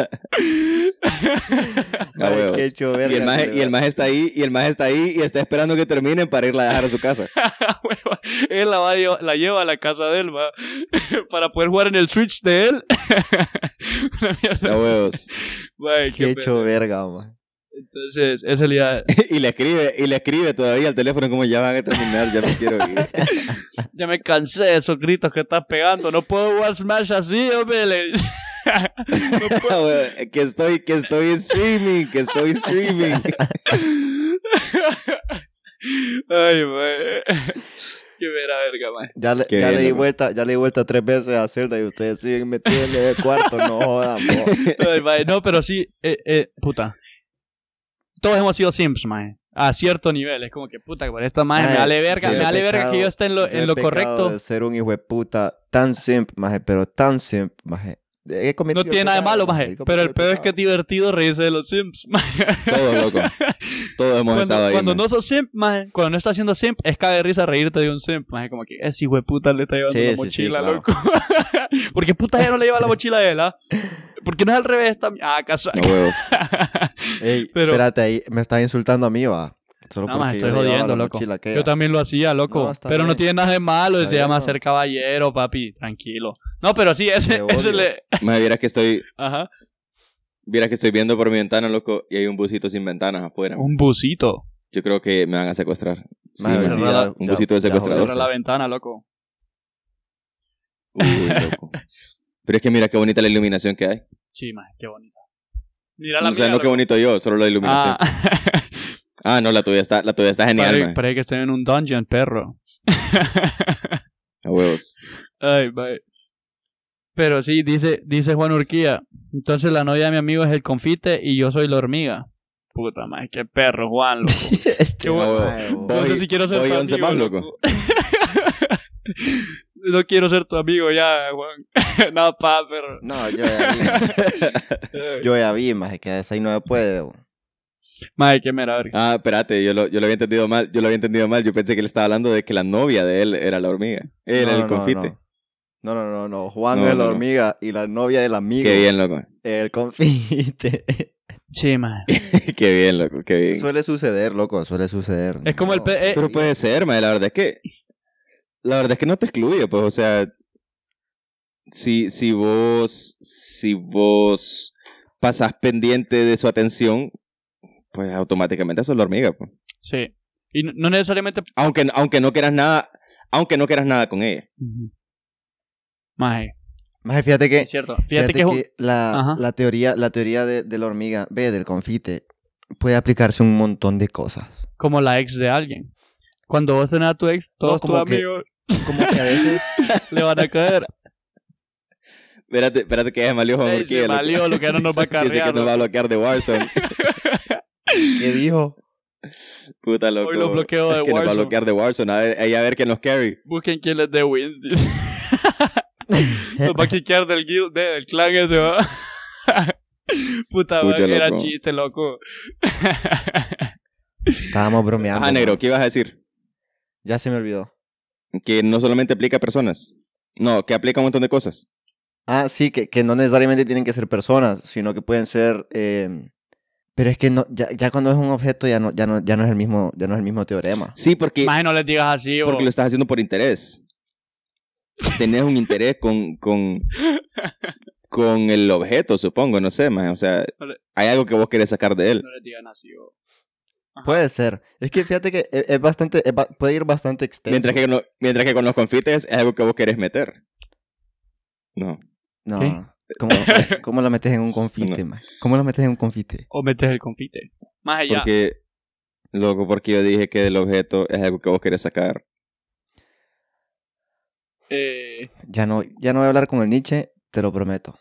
Ay, qué hecho verga Y el, maje, y el maje está ahí, y el maje está ahí y está esperando que terminen para irla a dejar a su casa. Él la, va a llevar- la lleva a la casa de él va para poder jugar en el switch de él. Una huevos. Qué qué hecho verga, man. Entonces esa es la idea. y le escribe, y le escribe todavía al teléfono como ya van a terminar, ya no quiero ir. ya me cansé de esos gritos que estás pegando no puedo jugar Smash así hombre le no puedo que estoy, que estoy streaming, que estoy streaming. Ay, mae. Qué vera verga, mae. Ya, le, ya le di vuelta, ya le di vuelta tres veces a Zelda y ustedes siguen metidos en el cuarto, no jodan. Ay, mae. No, pero sí, eh, eh, puta. Todos hemos sido simps, mae. A cierto nivel. Es como que, puta, por esta mae me vale verga. sí, me vale verga que yo esté en lo, Yo en lo correcto. de ser un hijo de puta tan simp, maje, pero tan simp, maje. He No tiene nada de malo, maje, Pero el peor es que es divertido reírse de los simps, maje. Todos, loco. Todos hemos estado Cuando, ahí. cuando no sos simp, maje, cuando no estás haciendo simp, es caga de risa reírte de un simp, maje, como que ese hijo de puta le está llevando Sí, la sí, sí, mochila, claro. loco. Porque puta ya no le lleva la mochila a él, ¿ah? Porque no es al revés también. Ah, casa. Huevos. Ey, pero- espérate ahí, me estás insultando a mí, va. Solo No, maje, estoy jodiendo, loco. Yo también lo hacía, loco. No, pero no tiene nada de malo, se llama ser caballero, papi. Tranquilo. No, pero sí, ese, ese le. Me vieras que estoy, Ajá. Vieras que estoy viendo por mi ventana, loco, y hay un busito sin ventanas afuera. Un busito. Yo creo que me van a secuestrar. Sí, man. sí, ya- un busito de secuestrador. Cierra la ventana, loco. Uy, loco. Pero es que mira qué bonita la iluminación que hay. Sí, maje, qué bonita. Mira la O sea, mía, no qué loco. bonito yo, solo la iluminación. Ah. Ah, no, la tuya está, la tuya está genial, Parece man. parece que estoy en un dungeon, perro. A huevos. Ay, bye. Pero sí, dice, dice Juan Urquía. Entonces la novia de mi amigo es el confite y yo soy la hormiga. Puta madre, qué perro, Juan, loco. Qué bueno. No sé si quiero ser voy tu 11 amigo, más, loco. no quiero ser tu amigo ya, Juan. no, pa, pero... No, yo ya vi. yo ya vi, más que esa ahí no se puede. Madre, qué mera verga. Ah, espérate, yo lo, yo lo había entendido mal. Yo lo había entendido mal. Yo pensé que él estaba hablando de que la novia de él era la hormiga. Era No, el no, confite. No, no, no, no. Juan No, es la hormiga y la novia del amigo. Qué bien, loco. El confite. Sí, madre. qué bien, loco. Qué bien. suele suceder, loco, suele suceder. Es como el... Eh, Pero puede ser, madre. La verdad es que. La verdad es que no te excluye, pues, o sea. Si, si vos. Si vos pasas pendiente de su atención, pues automáticamente sos la hormiga, pues. Sí. Y no, no necesariamente... Aunque, aunque no quieras nada. Aunque no quieras nada con ella. Maje, Maje, fíjate que, es cierto. fíjate Fíjate, que, es un- que la, la teoría, la teoría de, de la hormiga, ve, del confite, puede aplicarse a un montón de cosas. como la ex de alguien. Cuando vos tenés a tu ex, todos tus como que- amigos Como que a veces le van a caer. Espérate, espérate que ya se malió Juan Ey, se valió lo que no nos va a Dice que nos va a bloquear de Warzone. ¿Qué dijo? Puta loco. Hoy lo bloqueo de Es que nos va a Warzone. bloquear de Warzone. A ver, ahí a ver quién nos carry. Busquen quién les dé wins. dice. Nos va a quiquear del guild, de- del clan ese, va. Puta Pucha, madre, era chiste, loco. Estábamos bromeando. Ajá, negro. ¿qué ibas a decir? Ya se me olvidó. Que no solamente aplica a personas. No, que aplica a un montón de cosas. Ah, sí, que, que no necesariamente tienen que ser personas, sino que pueden ser. eh, pero es que no, ya, ya cuando es un objeto ya no, ya no, ya no es el mismo, ya no es el mismo teorema. Sí, porque, Maje, no les digas así, bro. porque lo estás haciendo por interés. Tenés un interés con, con, con el objeto, supongo, no sé, más. O sea, hay algo que vos querés sacar de él. No les digan así, bro. Ajá. Puede ser. Es que fíjate que es, es bastante, es puede ir bastante extenso. Mientras que, no- mientras que con los confites es algo que vos querés meter. No. No. ¿Qué? ¿Cómo, cómo lo metes en un confite, No. man? ¿Cómo lo metes en un confite? O metes el confite. Más allá. Porque, loco, porque yo dije que el objeto es algo que vos querés sacar. Eh, Ya no, ya no voy a hablar con el Nietzsche, te lo prometo.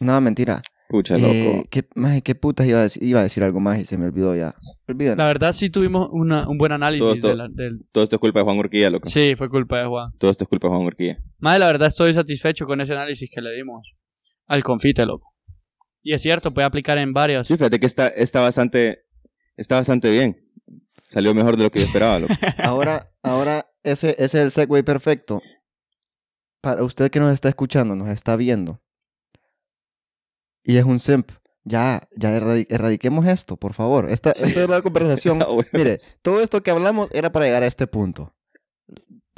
No, mentira. Pucha, Eh, loco. ¿qué, maje, ¿Qué putas iba a decir? Iba a decir algo más y se me olvidó ya. Olvídalo. la verdad sí tuvimos una, un buen análisis Todo esto- de la- del... Todo esto es culpa de Juan Urquía, loco. Sí, fue culpa de Juan. Todo esto es culpa de Juan Urquía. Más la verdad estoy satisfecho con ese análisis que le dimos al confite, loco. Y es cierto, puede aplicar en varios. Sí, fíjate que está, está bastante, está bastante bien. Salió mejor de lo que yo esperaba, loco. Ahora, ahora ese, ese es el segue perfecto. Para usted que nos está escuchando, nos está viendo. Y es un simp. Ya, ya erradi- erradiquemos esto, por favor. Esta, esta es la conversación. Ah, bueno. Mire, todo esto que hablamos era para llegar a este punto.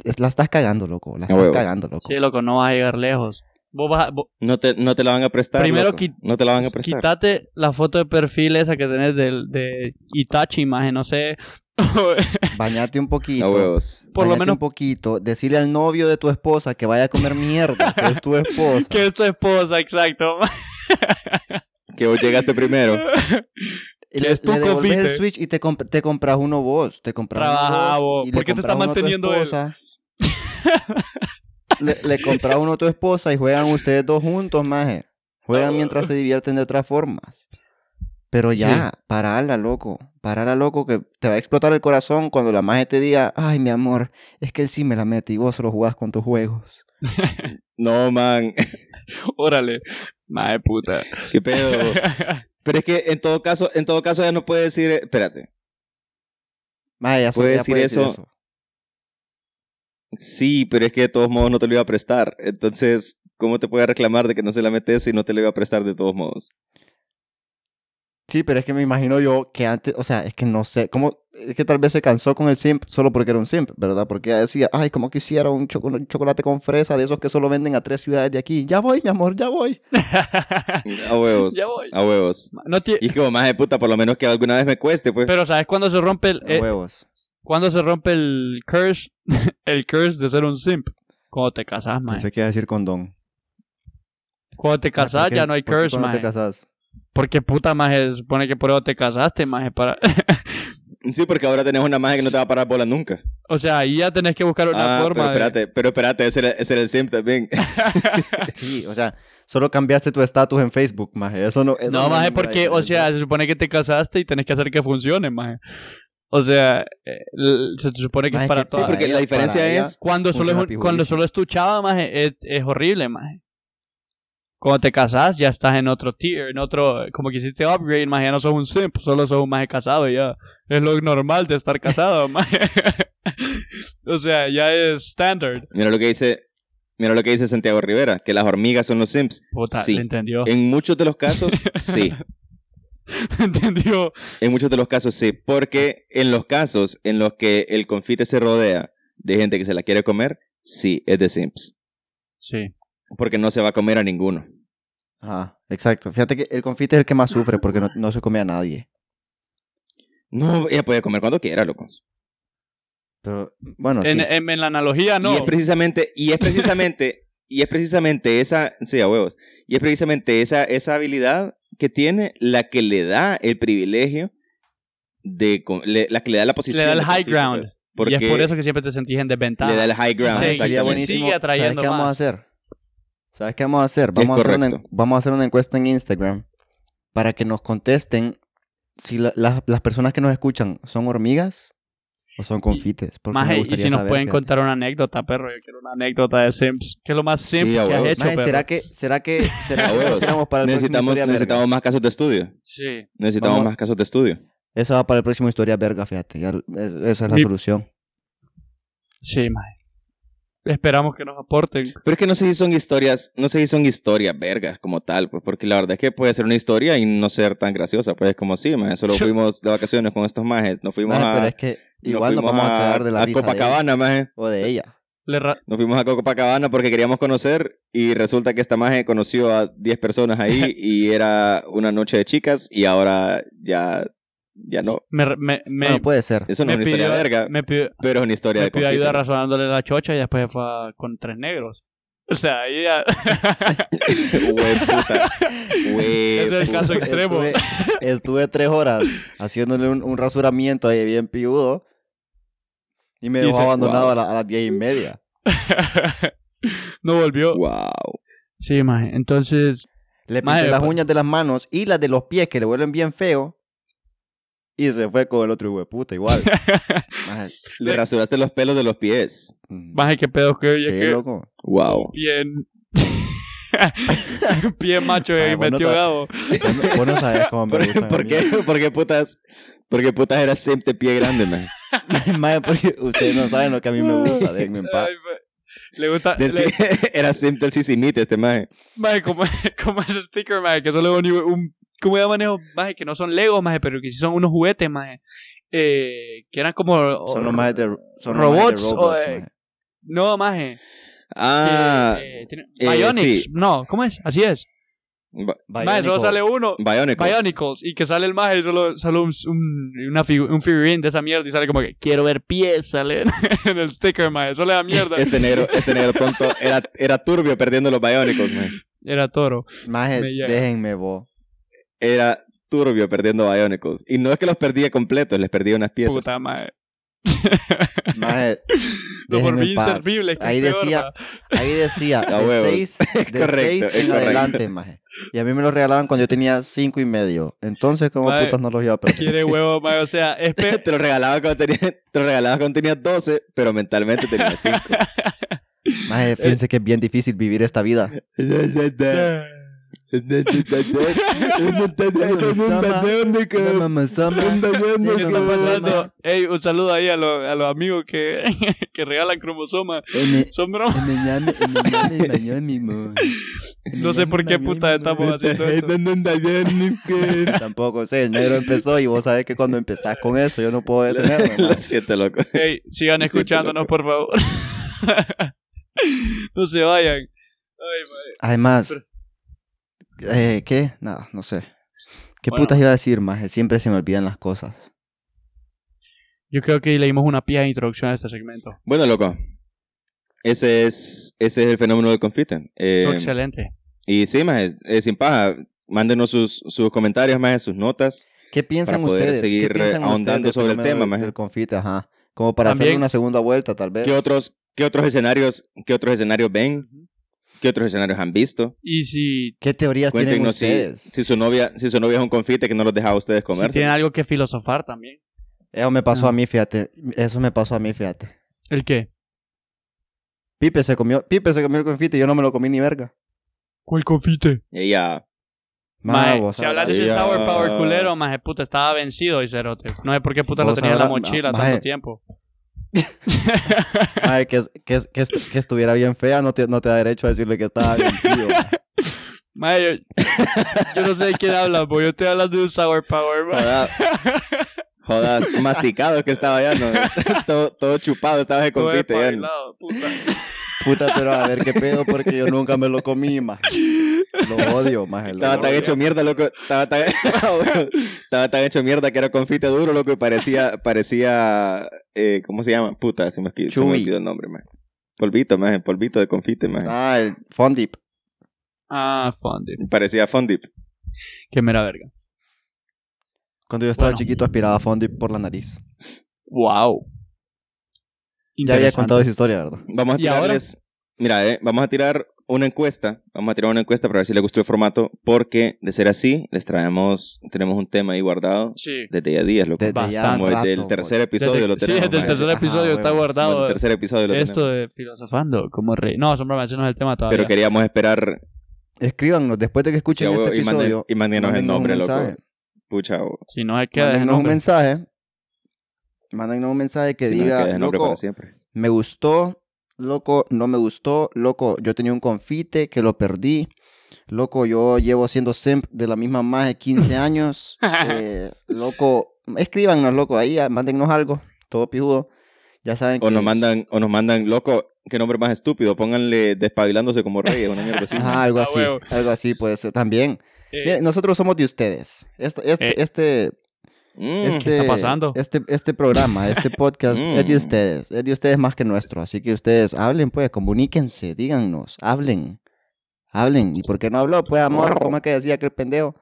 Es- La estás cagando, loco. La A estás cagando, loco. Sí, loco, no vas a llegar lejos. Vos vas a- vos- No te, no te la van a prestar. Primero loco. qui- No te la van a prestar. quítate la foto de perfil esa que tenés del, de Itachi, imagen, no sé. Bañate un poquito. Huevos. Por lo menos- un poquito. Decirle al novio de tu esposa que vaya a comer mierda, que es tu esposa. que es tu esposa, exacto. Que vos llegaste primero. Le, es tu le devolves el. Switch y te, comp- te compras uno vos. Te compras Trabaja uno vos. y le ¿Por qué te está compras uno a tu manteniendo él? le, le compras uno a tu esposa y juegan ustedes dos juntos, maje. Juegan mientras se divierten de otras formas. Pero ya, parala, loco. Parala, loco, que te va a explotar el corazón cuando la maje te diga, ay, mi amor, es que él sí me la mete y vos solo jugás con tus juegos. No, man. Órale. Madre puta. Qué pedo. Pero es que en todo caso, en todo caso ya no puede decir, eh, espérate. Maje, ya, Puede ya decir puede eso. Sí, pero es que de todos modos no te lo iba a prestar. Entonces, ¿cómo te puede reclamar de que no se la metes si no te lo iba a prestar de todos modos? Sí, pero es que me imagino yo que antes, o sea, es que no sé, cómo, es que tal vez se cansó con el simp solo porque era un simp, ¿verdad? Porque ella decía, ay, como quisiera un, choco- un chocolate con fresa de esos que solo venden a tres ciudades de aquí. Ya voy, mi amor, ya voy. A huevos. Ya voy. A huevos. No Y es como más de puta, por lo menos que alguna vez me cueste, pues. Pero ¿sabes cuándo se rompe el, A eh, huevos. Cuándo se rompe el curse? el curse de ser un simp. Cuando te casas, man. Pensé que iba a decir condón. Cuando te casas ¿Por qué- ya no hay por qué curse, cuando man. te casas? Porque puta, más se supone que por eso te casaste, más para... Sí, porque ahora tenés una magia que no te va a parar bola nunca. o sea, ahí ya tenés que buscar una ah, forma pero de... espérate, pero espérate, ese era, ese era el simp también. Sí, o sea, solo cambiaste tu estatus en Facebook, maje. Eso no. eso No, más ninguna porque, o sea, se supone que te casaste y tenés que hacer que funcione, más. O sea, eh, se supone que Maje, es para que Sí, todas. porque ella- la diferencia es... Cuando solo, es, un- cuando solo es tu chava, más es, es horrible, más. Cuando te casas, ya estás en otro tier, en otro, como que hiciste upgrade, más ya no sos un simp, solo sos un más casado, ya. Es lo normal de estar casado, más. o sea, ya es standard. Mira lo que dice... Mira lo que dice Santiago Rivera, que las hormigas son los simps. Puta, Sí. ¿le entendió? En muchos de los casos, sí. ¿Entendió? En muchos de los casos, sí. Porque en los casos en los que el confite se rodea de gente que se la quiere comer, sí, es de simps. Sí. Porque no se va a comer a ninguno. Ajá, exacto. Fíjate que el confite es el que más sufre porque no, no se come a nadie. No, ella puede comer cuando quiera, loco. Pero, bueno, sí. En, en, en la analogía, no. Y es precisamente, y es precisamente, y es precisamente esa, sí, a huevos. Y es precisamente esa, esa habilidad que tiene la que le da el privilegio de, le- la que le da la posición. Le da el high ground. pues. Y es por eso que siempre te sentís en desventaja. le da el high ground. Sí, Sería exactamente. buenísimo. Sigue atrayendo ¿Sabes qué vamos a hacer? ¿Sabes qué vamos a hacer? Vamos, a hacer, una, vamos a hacer una encuesta en Instagram para que nos contesten si la- las- las personas que nos escuchan son hormigas o son confites. Porque Maje, me y si nos pueden contar una anécdota, perro, yo quiero una anécdota de Sims. ¿Qué es lo más simple que has hecho, Maje, perro? ¿será que, será que, será para el Necesitamos, necesitamos más casos de estudio. Sí. Necesitamos Vamos- más casos de estudio. Eso va para el próximo Historia Verga, fíjate. ya- esa es la Mi- solución. Sí, maje. Esperamos que nos aporten. Pero es que no sé si son historias, no sé si son historias vergas como tal, pues, porque la verdad es que puede ser una historia y no ser tan graciosa, pues como sí, más solo Yo- fuimos de vacaciones con estos majes, nos fuimos Maje, a, pero es que igual nos fuimos vamos a cagar de la a de Copacabana, maje. o de ella. Le ra- Nos fuimos a Copacabana porque queríamos conocer y resulta que esta maje conoció a 10 personas ahí y era una noche de chicas y ahora ya, ya no. me, me, me, bueno, puede ser. Eso no es me una historia verga, me pidió, pero es una historia me de pidió ayuda razonándole la chocha y después fue a- con tres negros. O sea, ahí ya... Hue puta. Hue Ese es el caso extremo. Estuve, estuve tres horas haciéndole un, un rasuramiento ahí bien piudo y me Y dejó abandonado wow. a, la- a las diez y media. no volvió. Wow. Sí, maje. Entonces, Le pinté las uñas de las manos y las de los pies que le vuelven bien feo. Y se fue con el otro hijo de puta igual. Maje, Le rasuraste los pelos de los pies. maje, qué pedo que oye sí, que loco. Wow. bien... bien macho ahí vos no metió. Gabo. Vos no- sabes cómo me ¿Por, por qué, por qué putas, por qué putas era siempre pie grande, man? Maje, porque ustedes no saben lo que a mí me gusta. Déjenme en paz. Ay, fue- le gusta... Del le- era siempre el sisimite este maje. Maje, como, como ese sticker, maje, que solo es un, un ¿cómo ya manejo? Maje, que no son Legos, maje, pero que sí son unos juguetes, maje. Eh, que eran como... Son los más de, son los majes de robots, o, eh, maje. No, maje. Ah, que, eh, tiene- eh, Bionics. sí. No, ¿cómo es? Así es. Maje, solo sale uno. Bionicles. Bionicles. Y que sale el maje y solo, solo un, un, una figu- un figurine de esa mierda y sale como que quiero ver pies, sale en, el sticker, maje. Solo la mierda. Este negro, este negro tonto era, era turbio perdiendo los Bionicles, man. Era toro. Maje, déjenme vos. Era turbio perdiendo Bionicles. Y no es que los perdía completos, les perdía unas piezas. Puta, maje. Maje, No, por mí inservible. Ahí decía, ahí decía, A de huevos. 6 de Correcto, seis en adelante, maje. Y a mí me lo regalaban cuando yo tenía cinco y medio. Entonces, como putas no los iba a perder. Quiere huevo, maje. O sea, es pe- te lo regalaba cuando tenías, te lo regalaba cuando tenías 12, pero mentalmente tenías 5. Maje, fíjense que es bien difícil vivir esta vida. Ey, un saludo ahí a, los- a los amigos que, que regalan cromosomas. Son bromas. No sé por qué puta estamos haciendo esto. Tampoco sé, el negro empezó y vos sabés que cuando empezás con eso yo no puedo detenerme. Lo siento, loco. Ey, sigan escuchándonos, por favor. no se vayan. Ay. Además, Pero- eh, ¿qué? Nada, no sé. ¿Qué Bueno. putas iba a decir, más? Siempre se me olvidan las cosas. Yo creo que le dimos una pija de introducción a este segmento. Bueno, loco. Ese es, ese es el fenómeno del confite. Eh, Estuvo excelente. y sí, más, sin paja. Mándenos sus, sus comentarios, más, sus notas. ¿Qué piensan Para poder ustedes? ¿Qué seguir, piensan eh, ahondando ustedes sobre el tema, maje? Del confite, ajá. Como para También- hacer una segunda vuelta, tal vez. ¿Qué otros, qué otros escenarios, qué otros escenarios ven? ¿Qué otros escenarios han visto? Y si, ¿Qué teorías tienen si, ustedes? si su novia, si su novia es un confite que no los deja a ustedes si comer. tienen algo que filosofar también. Eso me pasó Ah. a mí, fíjate. Eso me pasó a mí, fíjate. ¿El qué? Pipe se comió, Pipe se comió el confite y yo no me lo comí ni verga. ¿Cuál confite? Ella, Mae, si hablas de ese sour power culero, más puta, estaba vencido y cerote. No sé por qué puta lo tenía en la ma- tanto tiempo. Mae, que, que, que, que estuviera bien fea no te, no te da derecho a decirle que estaba vencido. ma. Mae, yo, yo no sé de quién hablas, yo estoy hablando de un sour power, jodas, jodas, masticado que estaba ya, ¿no? todo, todo chupado estaba de confite ya. ¿no? despabilado, puta. Puta, pero a ver qué pedo porque yo nunca me lo comí, más. Lo odio, más. Estaba tan hecho mierda, loco. Estaba tan, estaba tan hecho mierda que era confite duro, loco, y parecía, parecía, eh, ¿cómo se llama? Puta, se me, se me olvidó el nombre, man. Polvito, man, polvito de confite, man. Ah, el Fondip. Ah, Fondip. Parecía Fondip. Qué mera verga. Cuando yo estaba Bueno. chiquito aspiraba Fondip por la nariz. Wow. Ya había contado esa historia, ¿verdad? Vamos a tirarles, mira, eh, vamos a tirar una encuesta, vamos a tirar una encuesta para ver si les gustó el formato, porque de ser así, les traemos, tenemos un tema ahí guardado Sí. desde ya días, loco. Desde ya Bastante. Como desde el tercer episodio Desde- lo sí, tenemos. desde el tercer Ajá, episodio está. Como guardado. el tercer episodio lo Esto tenemos. de filosofando, como rey. No, sombra, ese no es el tema todavía. Pero queríamos esperar, Escríbanos después de que escuchen Sí, este y manden- episodio. y mándenos el nombre, loco. pucha, Si no, es que dejen Mándennos un mensaje. Mándennos un mensaje que si diga, loco, para siempre. me gustó, loco, no me gustó, loco, yo tenía un confite que lo perdí, loco, yo llevo siendo simp de la misma más de 15 años, eh, loco, escríbanos, loco, ahí, ah, mándennos algo, todo pijudo, ya saben O que... nos mandan, o nos mandan, loco, qué nombre más estúpido, pónganle despabilándose como reyes, una mierda así. Ajá, algo Ah, así, algo así puede ser también. Eh, Miren, nosotros somos de ustedes. Este, este, Eh. este, Mm, este, está pasando? Este, este programa, este podcast es de Mm. ustedes, es de ustedes más que nuestro. Así que ustedes hablen, pues, comuníquense, díganos, hablen, hablen. ¿Y por qué no habló? Pues, amor, ¿cómo es que decía aquel pendejo?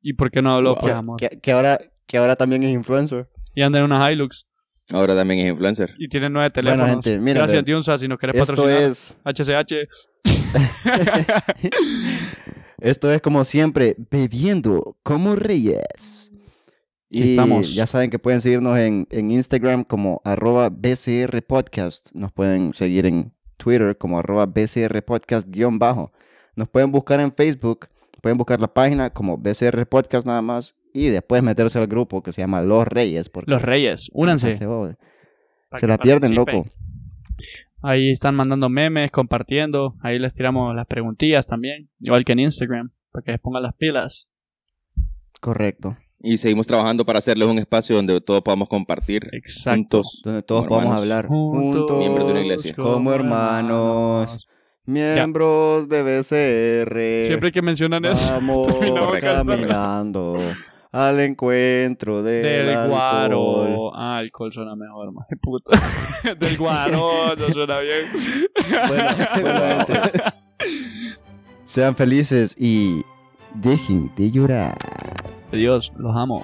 ¿Y por qué no habló, pues, Que, amor? que- que ahora, que ahora también es influencer. Y anda en una Hilux. Ahora también es influencer. Y tiene nueve teléfonos. Bueno, gente, miren, Gracias, vean, Diunsa, si nos querés esto patrocinar. es, HCH. esto es como siempre, bebiendo como reyes. Y estamos. ya saben que pueden seguirnos en, en Instagram como arroba BCR Podcast. Nos pueden seguir en Twitter como arroba BCR Podcast guion bajo. Nos pueden buscar en Facebook. Pueden buscar la página como BCR Podcast nada más. Y después meterse al grupo que se llama Los Reyes. Porque Los Reyes, únanse. se, se la pierden, loco. Ahí están mandando memes, compartiendo. Ahí les tiramos las preguntillas también. Igual que en Instagram, para que les pongan las pilas. Correcto. Y seguimos trabajando para hacerles un espacio donde todos podamos compartir Exacto. juntos. Donde todos podamos hermanos. hablar Juntos juntos. Miembros de una iglesia. Como hermanos. Miembros de BCR. Siempre que mencionan eso, Vamos caminando al encuentro del, guaro. Ah, alcohol suena mejor, más puta. del guaro, no suena bien. Bueno. Sean felices y dejen de llorar. Dios, los amo.